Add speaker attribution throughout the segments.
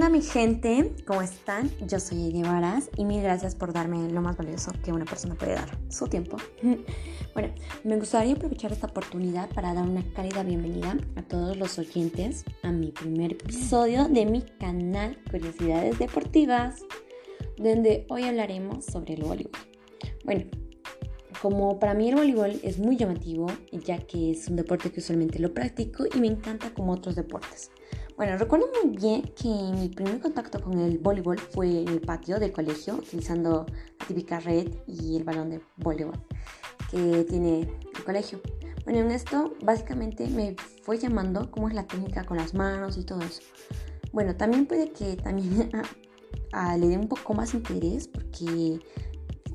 Speaker 1: onda mi gente? ¿Cómo están? Yo soy Eddie Varas y mil gracias por darme lo más valioso que una persona puede dar, su tiempo. Bueno, me gustaría aprovechar esta oportunidad para dar una cálida bienvenida a todos los oyentes a mi primer episodio de mi canal Curiosidades Deportivas, donde hoy hablaremos sobre el voleibol. Bueno, como para mí el voleibol es muy llamativo, ya que es un deporte que usualmente lo practico y me encanta como otros deportes. Bueno, recuerdo muy bien que mi primer contacto con el voleibol fue en el patio del colegio, utilizando la típica red y el balón de voleibol que tiene el colegio. Bueno, en esto básicamente me fue llamando cómo es la técnica con las manos y todo eso. Bueno, también puede que también le dé un poco más interés porque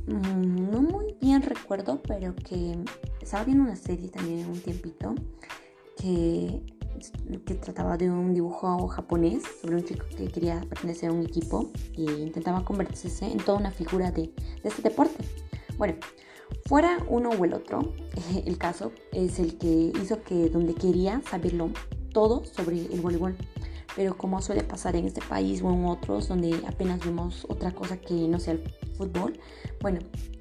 Speaker 1: mm, no muy bien recuerdo, pero que estaba viendo una serie también un tiempito que que trataba de un dibujo japonés sobre un chico que quería pertenecer a un equipo e intentaba convertirse en toda una figura de, este deporte. Bueno, fuera uno o el otro, el caso es el que hizo que donde quería saberlo todo sobre el voleibol. Pero como suele pasar en este país o en otros donde apenas vemos otra cosa que no sea el fútbol, bueno,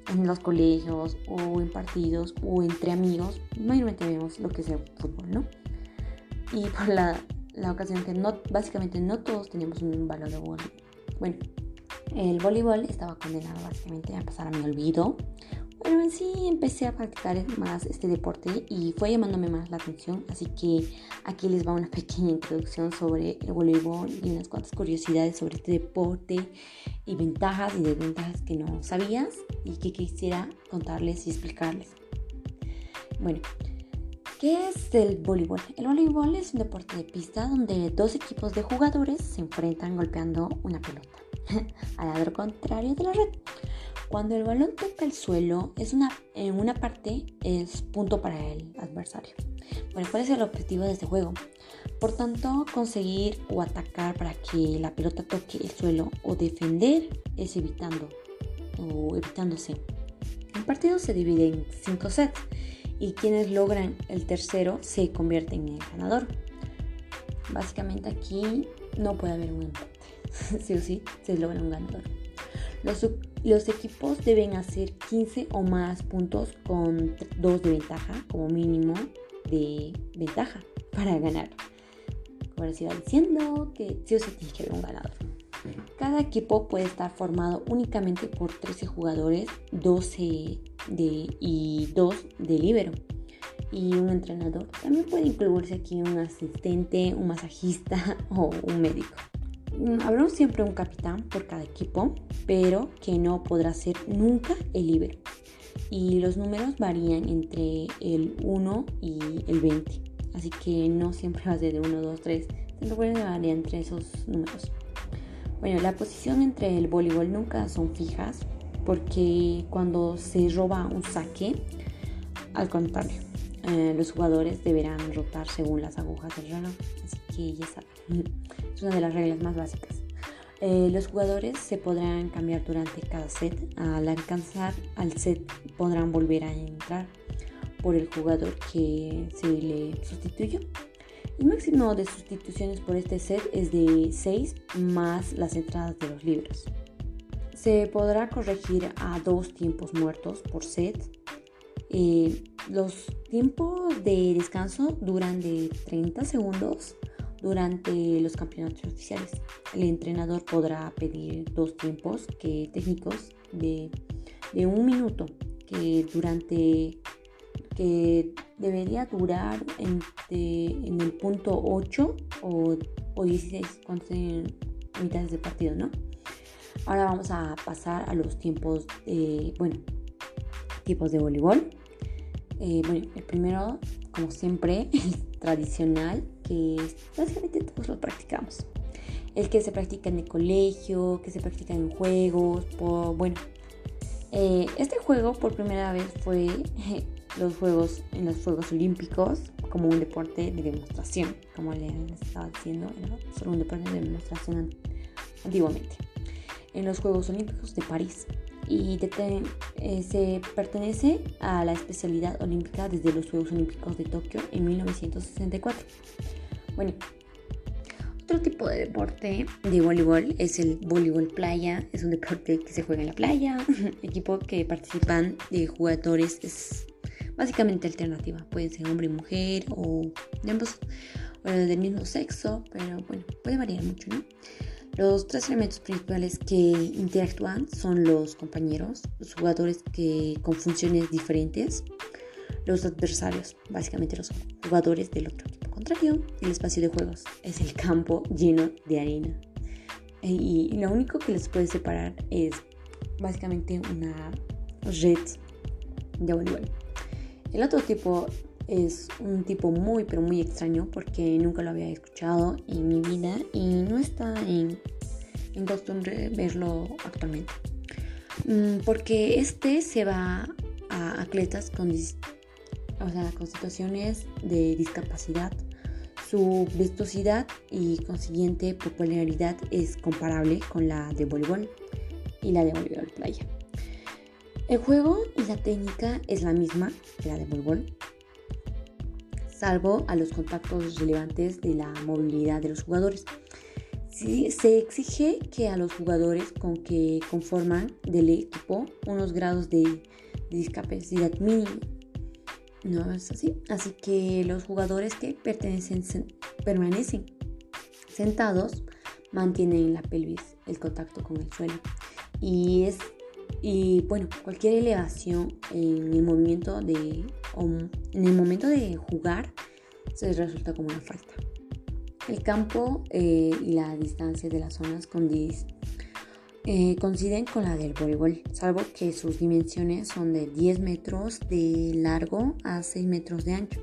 Speaker 1: en los colegios o en partidos o entre amigos, mayormente vemos lo que es el fútbol, ¿no? Y por la, la ocasión que no, básicamente no todos teníamos un balón de voleibol. Bueno, el voleibol estaba condenado básicamente a pasar a mi olvido. Pero en sí empecé a practicar más este deporte y fue llamándome más la atención. Así que aquí les va una pequeña introducción sobre el voleibol y unas cuantas curiosidades sobre este deporte y ventajas y desventajas que no sabías y que quisiera contarles y explicarles. Bueno, ¿Qué es el voleibol? El voleibol es un deporte de pista donde dos equipos de jugadores se enfrentan golpeando una pelota al lado contrario de la red. Cuando el balón toca el suelo, es una, en una parte es punto para el adversario. Bueno, ¿cuál es el objetivo de este juego? Por tanto, conseguir o atacar para que la pelota toque el suelo o defender es evitando o evitándose. El partido se divide en cinco sets y quienes logran el tercero se convierten en el ganador. Básicamente aquí no puede haber un empate. sí o sí, se logra un ganador. Los, equipos deben hacer 15 o más puntos con 2 de ventaja, como mínimo de ventaja, para ganar. Les iba diciendo, que sí o sí tiene que haber un ganador. Cada equipo puede estar formado únicamente por 13 jugadores, 12 de, y 2 de libero y un entrenador. También puede incluirse aquí un asistente, un masajista o un médico. Mm, habrá siempre un capitán por cada equipo, pero que no podrá ser nunca el libero. Y los números varían entre el 1 y el 20. Así que no siempre va a ser de 1, 2, 3. Siempre puede variar entre esos números. Bueno, la posición entre el voleibol nunca son fijas porque cuando se roba un saque, al contrario, eh, los jugadores deberán rotar según las agujas del reloj. Así que ya saben, es una de las reglas más básicas. Eh, los jugadores se podrán cambiar durante cada set. Al alcanzar al set podrán volver a entrar por el jugador que se le sustituyó. El máximo de sustituciones por este set es de 6 más las entradas de los libros. Se podrá corregir a dos tiempos muertos por set. Eh, los tiempos de descanso duran de 30 segundos durante los campeonatos oficiales. El entrenador podrá pedir dos tiempos que, técnicos de, de un minuto que durante que debería durar en el punto 8 o, 16, cuando en mitades de partido, ¿no? Ahora vamos a pasar a los tiempos, de, bueno, tipos de voleibol. Eh, bueno, el primero, como siempre, el tradicional, que básicamente todos lo practicamos. El que se practica en el colegio, que se practica en juegos, bueno. Eh, este juego por primera vez fue los juegos, en los Juegos Olímpicos como un deporte de demostración, como le estaba diciendo, era solo un deporte de demostración antiguamente, en los Juegos Olímpicos de París. Y eh, se pertenece a la especialidad olímpica desde los Juegos Olímpicos de Tokio en 1964. Bueno, Otro tipo de deporte de voleibol es el voleibol playa. Es un deporte que se juega en la playa. Equipo que participan de jugadores es básicamente alternativa. Pueden ser hombre y mujer o de ambos o del mismo sexo, pero bueno, puede variar mucho, ¿no? Los tres elementos principales que interactúan son los compañeros, los jugadores que con funciones diferentes, los adversarios, básicamente los jugadores del otro equipo contrario, el espacio de juegos es el campo lleno de arena. Y lo único que les puede separar es básicamente una red de voleibol. El otro tipo es un tipo muy pero muy extraño porque nunca lo había escuchado en mi vida y no está en, costumbre verlo actualmente. Mm, porque este se va a atletas con, o sea, con situaciones de discapacidad. Su vistosidad y consiguiente popularidad es comparable con la de voleibol y la de voleibol playa. El juego y la técnica es la misma que la de voleibol, salvo a los contactos relevantes de la movilidad de los jugadores. se exige que a los jugadores con que conforman del equipo unos grados de, discapacidad mínima. No es así. Así que los jugadores que permanecen sentados mantienen la pelvis, el contacto con el suelo. Y es y bueno, cualquier elevación en el movimiento de en el momento de jugar se resulta como una falta. El campo eh, y la distancia de las zonas eh, coinciden con la del voleibol, salvo que sus dimensiones son de 10 metros de largo a 6 metros de ancho.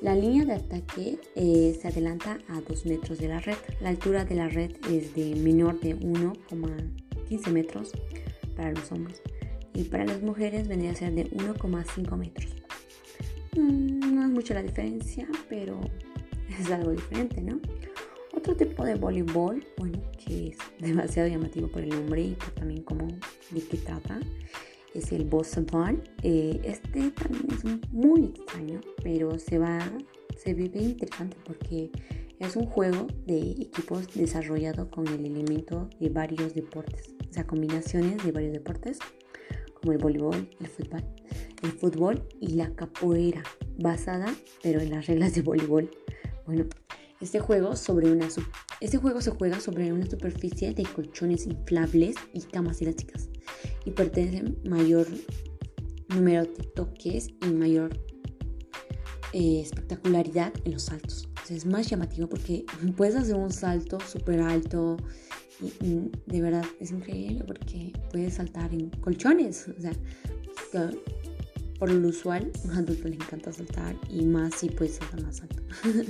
Speaker 1: La línea de ataque eh, se adelanta a 2 metros de la red. La altura de la red es de menor de 1,15 metros para los hombres y para las mujeres vendría a ser de 1,5 metros. Mm, no es mucha la diferencia, pero es algo diferente, ¿no? Otro tipo de voleibol, bueno, que es demasiado llamativo por el nombre y por también como de qué trata, es el Ball. Eh, este también es muy extraño, pero se va, se vive interesante porque es un juego de equipos desarrollado con el elemento de varios deportes, o sea, combinaciones de varios deportes como el voleibol, el fútbol, el fútbol y la capoeira, basada pero en las reglas de voleibol. Bueno, este juego, sobre una, este juego se juega sobre una superficie de colchones inflables y camas elásticas y pertenece mayor número de toques y mayor eh, espectacularidad en los saltos. es más llamativo porque puedes hacer un salto súper alto de verdad es increíble porque puedes saltar en colchones. O sea, por lo usual, un adulto le encanta saltar y más si puedes saltar más alto.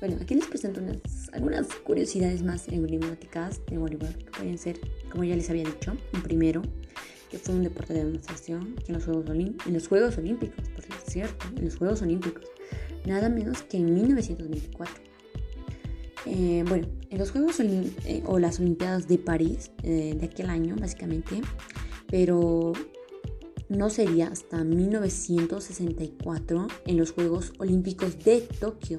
Speaker 1: bueno, aquí les presento algunas curiosidades más emblemáticas de voleibol que pueden ser, como ya les había dicho, un primero, que fue un deporte de demostración en los Juegos, en los Juegos Olímpicos, por cierto, en los Juegos Olímpicos, nada menos que en 1924. Eh, bueno, en los Juegos eh, o las Olimpiadas de París eh, de aquel año, básicamente, pero no sería hasta 1964 en los Juegos Olímpicos de Tokio.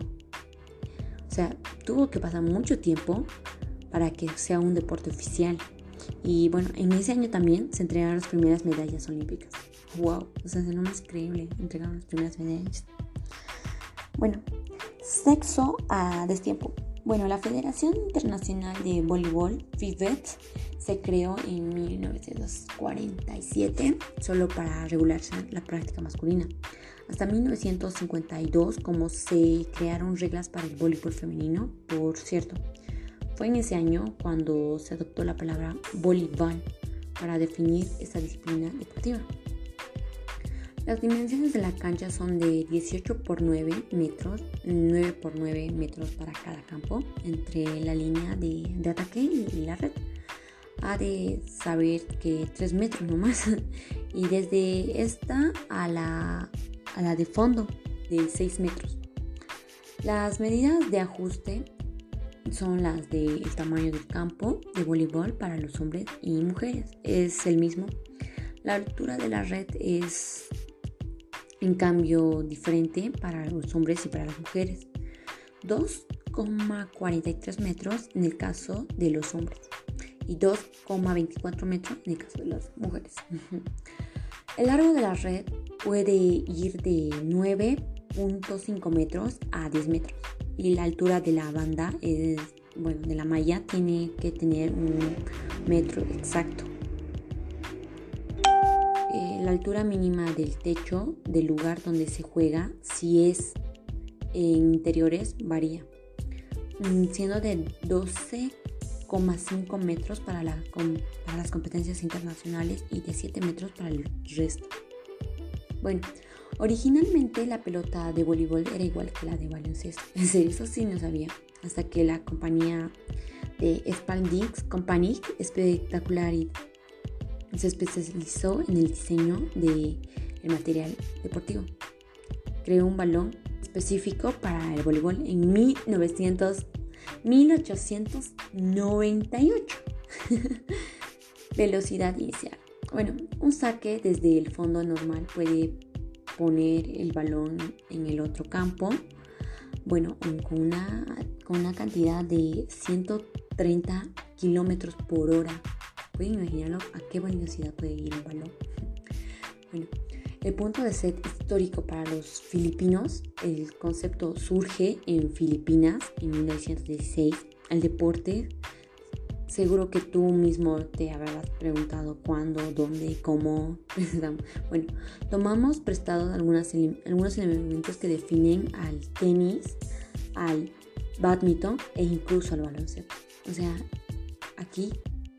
Speaker 1: O sea, tuvo que pasar mucho tiempo para que sea un deporte oficial. Y bueno, en ese año también se entregaron las primeras medallas olímpicas. ¡Wow! O sea, es lo más increíble. Entregaron las primeras medallas. Bueno, sexo a destiempo. Bueno, la Federación Internacional de Voleibol, FIVET, se creó en 1947 solo para regularse la práctica masculina. Hasta 1952, como se crearon reglas para el voleibol femenino, por cierto, fue en ese año cuando se adoptó la palabra voleibol para definir esta disciplina deportiva. Las dimensiones de la cancha son de 18 por 9 metros, 9 por 9 metros para cada campo, entre la línea de, ataque y la red. Ha de saber que 3 metros nomás. Y desde esta a la, a la de fondo de 6 metros. Las medidas de ajuste son las del tamaño del campo de voleibol para los hombres y mujeres. Es el mismo. La altura de la red es en cambio diferente para los hombres y para las mujeres. 3,43 metros en el caso de los hombres y 2,24 metros en el caso de las mujeres. El largo de la red puede ir de 9.5 metros a 10 metros y la altura de la banda es, bueno, de la malla tiene que tener un metro exacto. La altura mínima del techo del lugar donde se juega, si es en interiores, varía, mm, siendo de 12,5 metros para, las competencias internacionales y de 7 metros para el resto. Bueno, Originalmente la pelota de voleibol era igual que la de baloncesto. Eso sí no sabía. Hasta que la compañía de Spalding Company espectacular se especializó en el diseño del material deportivo. Creó un balón específico para el voleibol en 1900, 1898. Velocidad inicial. Bueno, un saque desde el fondo normal puede poner el balón en el otro campo. Bueno, con una, con una cantidad de 130 kilómetros por hora. Pueden imaginarlo a qué velocidad puede ir el balón. Bueno, el punto de set histórico para los filipinos, el concepto surge en Filipinas en 1916. El deporte Seguro que tú mismo te habrás preguntado cuándo, dónde, cómo. bueno, tomamos prestados algunos elementos que definen al tenis, al badminton e incluso al baloncesto. O sea, aquí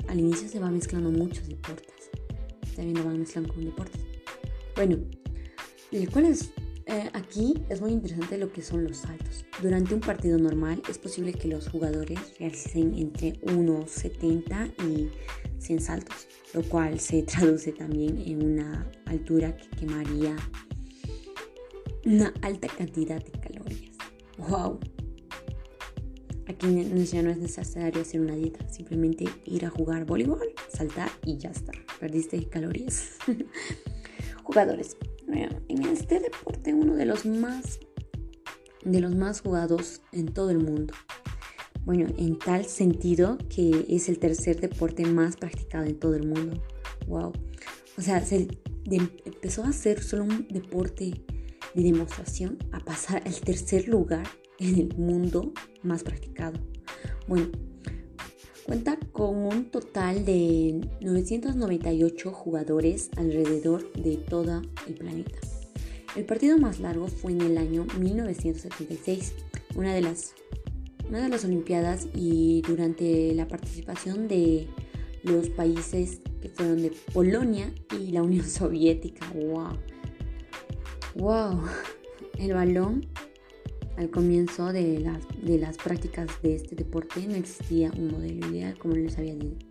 Speaker 1: al inicio se va mezclando muchos deportes. También lo van mezclando con deportes. Bueno, ¿cuál es eh, aquí es muy interesante lo que son los saltos. Durante un partido normal es posible que los jugadores realicen entre 1,70 y 100 saltos, lo cual se traduce también en una altura que quemaría una alta cantidad de calorías. ¡Wow! Aquí ya no es necesario hacer una dieta, simplemente ir a jugar voleibol, saltar y ya está. Perdiste calorías. Jugadores en este deporte uno de los más de los más jugados en todo el mundo. Bueno, en tal sentido que es el tercer deporte más practicado en todo el mundo. Wow. O sea, se empezó a ser solo un deporte de demostración a pasar al tercer lugar en el mundo más practicado. Bueno, Cuenta con un total de 998 jugadores alrededor de todo el planeta. El partido más largo fue en el año 1976, una de las, una de las Olimpiadas y durante la participación de los países que fueron de Polonia y la Unión Soviética. ¡Wow! ¡Wow! El balón al comienzo de las, de las prácticas de este deporte no existía un modelo ideal, como les había dicho.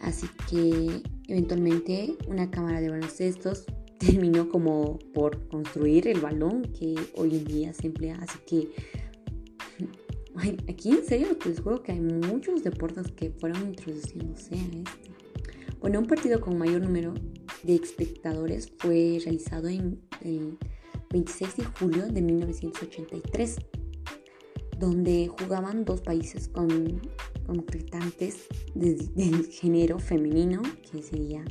Speaker 1: Así que eventualmente una cámara de baloncestos terminó como por construir el balón que hoy en día se emplea. Así que aquí en serio les juro que hay muchos deportes que fueron introduciéndose a este. Bueno, un partido con mayor número de espectadores fue realizado en el 26 de julio de 1983, donde jugaban dos países con concretantes del género femenino, que sería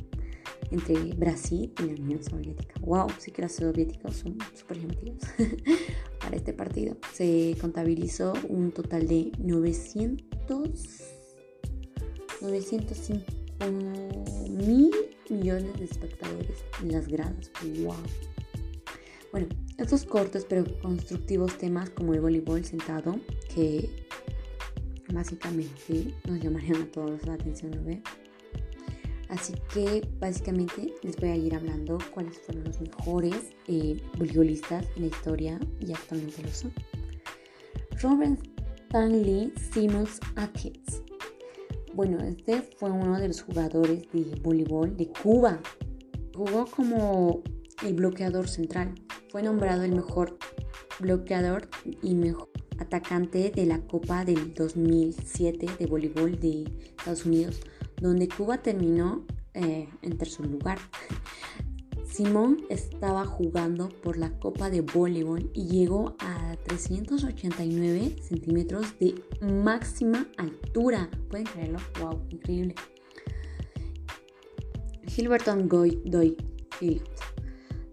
Speaker 1: entre Brasil y la Unión Soviética. ¡Wow! Sí que los soviéticos son súper llamativos. Para este partido se contabilizó un total de 900, 905 mil millones de espectadores en las gradas. ¡Wow! Bueno, estos cortos pero constructivos temas como el voleibol sentado, que básicamente nos llamarían a todos la atención, ¿no ve? Así que básicamente les voy a ir hablando cuáles fueron los mejores eh, voleibolistas en la historia y actualmente lo son. Robert Stanley Simmons Atkins. Bueno, este fue uno de los jugadores de voleibol de Cuba. Jugó como el bloqueador central. Fue nombrado el mejor bloqueador y mejor atacante de la Copa del 2007 de voleibol de Estados Unidos, donde Cuba terminó eh, en tercer lugar. Simón estaba jugando por la Copa de Voleibol y llegó a 389 centímetros de máxima altura. ¿Pueden creerlo? ¡Wow! Increíble. Gilberton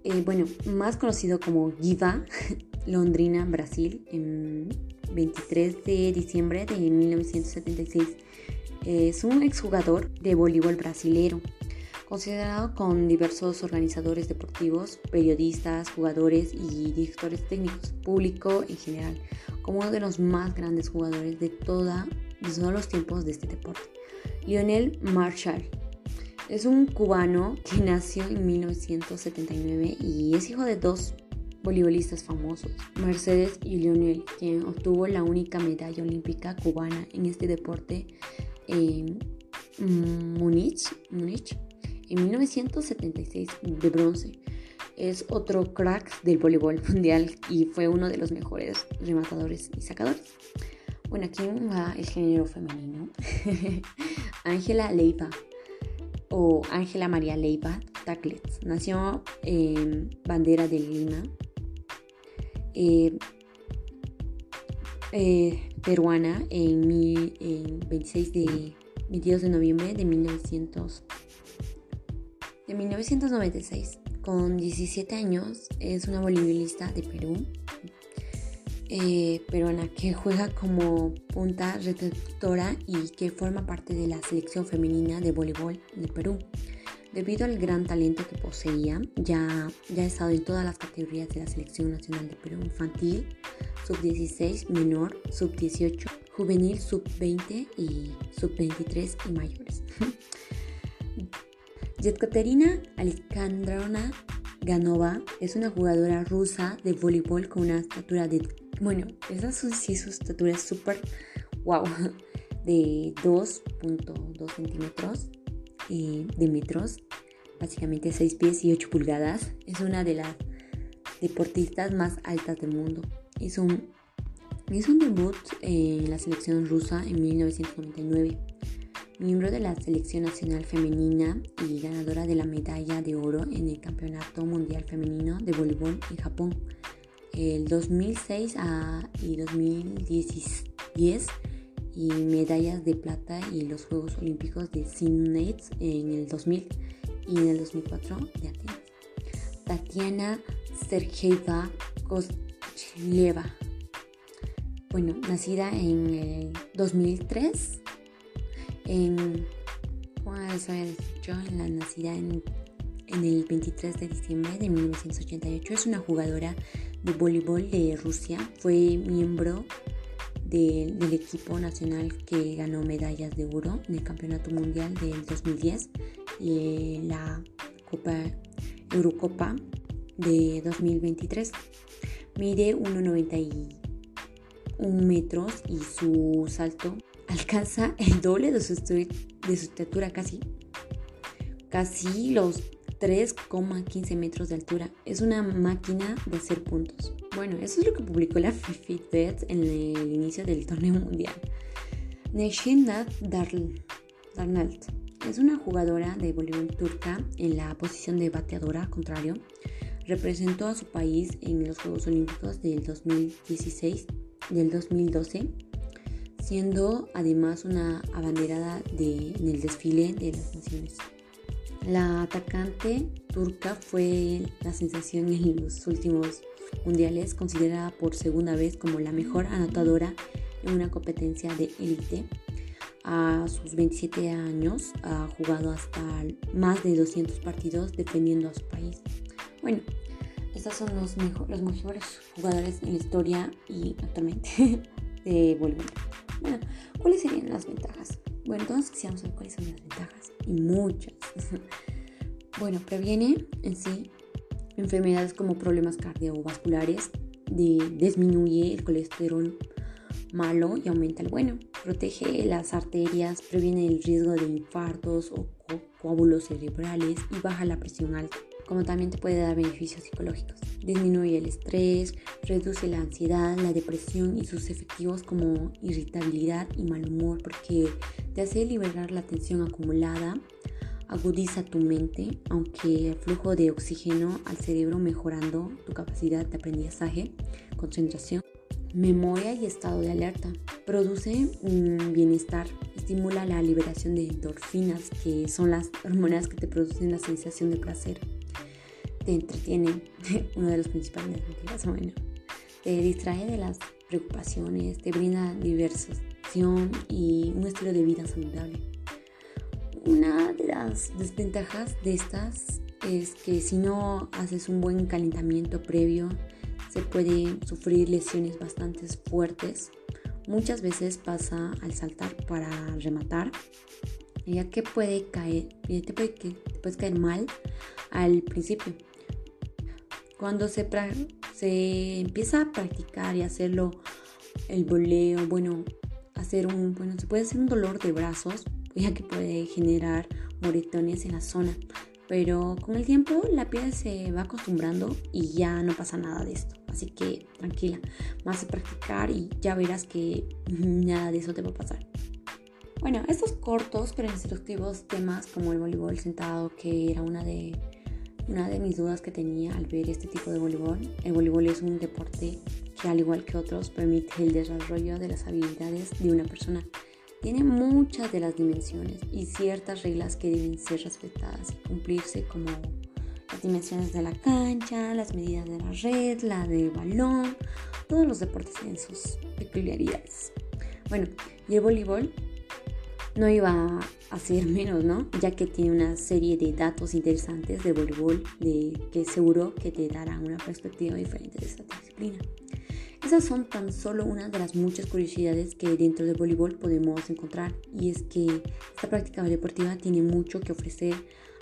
Speaker 1: eh, bueno, más conocido como Giva, Londrina, Brasil, en 23 de diciembre de 1976. Es un exjugador de voleibol brasilero considerado con diversos organizadores deportivos, periodistas, jugadores y directores técnicos, público en general, como uno de los más grandes jugadores de, toda, de todos los tiempos de este deporte. Lionel Marshall es un cubano que nació en 1979 y es hijo de dos voleibolistas famosos, Mercedes y Lionel, quien obtuvo la única medalla olímpica cubana en este deporte en Múnich, Múnich en 1976 de bronce. Es otro crack del voleibol mundial y fue uno de los mejores rematadores y sacadores. Bueno, aquí va el género femenino. Ángela Leiva o Ángela María Leiva Taclets nació en Bandera de Lima, eh, eh, peruana en, 26 de 22 de noviembre de 1900 de 1996. Con 17 años es una voleibolista de Perú, eh, peruana, que juega como punta receptora y que forma parte de la selección femenina de voleibol de Perú. Debido al gran talento que poseía, ya, ya ha estado en todas las categorías de la Selección Nacional de Perú, infantil, sub-16, menor, sub-18, juvenil, sub-20 y sub-23 y mayores. Yekaterina Alexandrovna Ganova es una jugadora rusa de voleibol con una estatura de... Bueno, esa sí su estatura es súper... ¡Wow! De 2.2 centímetros eh, de metros, básicamente 6 pies y 8 pulgadas. Es una de las deportistas más altas del mundo. Hizo un, hizo un debut en la selección rusa en 1999 miembro de la Selección Nacional Femenina y ganadora de la medalla de oro en el Campeonato Mundial Femenino de Voleibol en Japón. El 2006 y 2010 y medallas de plata y los Juegos Olímpicos de Sydney en el 2000 y en el 2004 de Atenas. Tatiana Sergeyeva Kosleva. Bueno, nacida en el 2003 en, yo, en la nacida en, el 23 de diciembre de 1988. Es una jugadora de voleibol de Rusia. Fue miembro del equipo nacional que ganó medallas de oro en el Campeonato Mundial del 2010 y la Copa Eurocopa de 2023. Mide 1,91 metros y su salto alcanza el doble de su, estatura, casi, casi los 3,15 metros de altura. Es una máquina de hacer puntos. Bueno, eso es lo que publicó la Fitbit en el inicio del torneo mundial. Neshinat Darnalt es una jugadora de voleibol turca en la posición de bateadora contrario. Representó a su país en los Juegos Olímpicos del 2016 del 2012 siendo además una abanderada en el desfile de las naciones. La atacante turca fue la sensación en los últimos mundiales, considerada por segunda vez como la mejor anotadora en una competencia de élite. A sus 27 años ha jugado hasta más de 200 partidos defendiendo a su país. Bueno, estos son los, mejores jugadores en la historia y actualmente de voleibol. Bueno, ¿cuáles serían las ventajas? Bueno, todos quisiéramos saber cuáles son las ventajas y muchas. bueno, previene en sí enfermedades como problemas cardiovasculares, disminuye el colesterol malo y aumenta el bueno, protege las arterias, previene el riesgo de infartos o coágulos cerebrales y baja la presión alta como también te puede dar beneficios psicológicos. Disminuye el estrés, reduce la ansiedad, la depresión y sus efectivos como irritabilidad y mal humor porque te hace liberar la tensión acumulada, agudiza tu mente, aunque el flujo de oxígeno al cerebro mejorando tu capacidad de aprendizaje, concentración, memoria y estado de alerta. Produce bienestar, estimula la liberación de endorfinas, que son las hormonas que te producen la sensación de placer. Te entretiene, uno de los principales motivos, bueno, te distrae de las preocupaciones, te brinda diversión y un estilo de vida saludable. Una de las desventajas de estas es que si no haces un buen calentamiento previo, se puede sufrir lesiones bastante fuertes. Muchas veces pasa al saltar para rematar, ya que puede caer, te, puede, te puedes caer mal al principio. Cuando se, se empieza a practicar y hacerlo el voleo, bueno, hacer un, bueno, se puede hacer un dolor de brazos, ya que puede generar moretones en la zona. Pero con el tiempo la piel se va acostumbrando y ya no pasa nada de esto. Así que tranquila, vas a practicar y ya verás que nada de eso te va a pasar. Bueno, estos cortos pero instructivos temas como el voleibol sentado, que era una de, una de mis dudas que tenía al ver este tipo de voleibol. El voleibol es un deporte que al igual que otros permite el desarrollo de las habilidades de una persona tiene muchas de las dimensiones y ciertas reglas que deben ser respetadas y cumplirse como las dimensiones de la cancha, las medidas de la red, la del balón, todos los deportes tienen sus peculiaridades. Bueno, y el voleibol no iba a ser menos, ¿no? Ya que tiene una serie de datos interesantes de voleibol de que seguro que te darán una perspectiva diferente de esta disciplina. Esas son tan solo una de las muchas curiosidades que dentro del voleibol podemos encontrar y es que esta práctica deportiva tiene mucho que ofrecer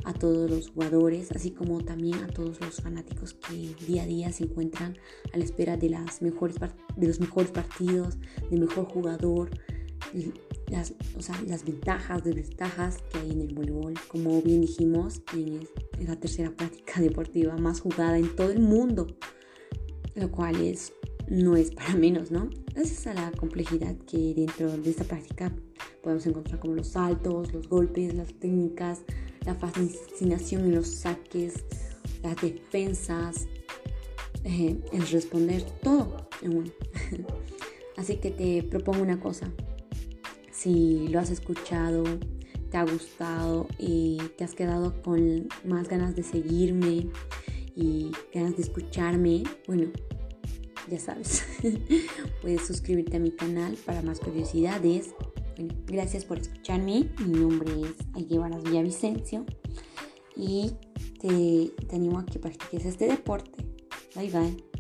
Speaker 1: a todos los jugadores, así como también a todos los fanáticos que día a día se encuentran a la espera de, las mejores, de los mejores partidos, del mejor jugador, las, o sea, las ventajas, desventajas que hay en el voleibol. Como bien dijimos, es la tercera práctica deportiva más jugada en todo el mundo, lo cual es no es para menos, ¿no? Gracias a la complejidad que dentro de esta práctica podemos encontrar como los saltos, los golpes, las técnicas, la fascinación en los saques, las defensas, eh, el responder, todo en uno. Así que te propongo una cosa. Si lo has escuchado, te ha gustado y te has quedado con más ganas de seguirme y ganas de escucharme, bueno, ya sabes, puedes suscribirte a mi canal para más curiosidades. Bueno, gracias por escucharme. Mi nombre es Aguivaras Villavicencio y te, te animo a que practiques este deporte. Bye bye.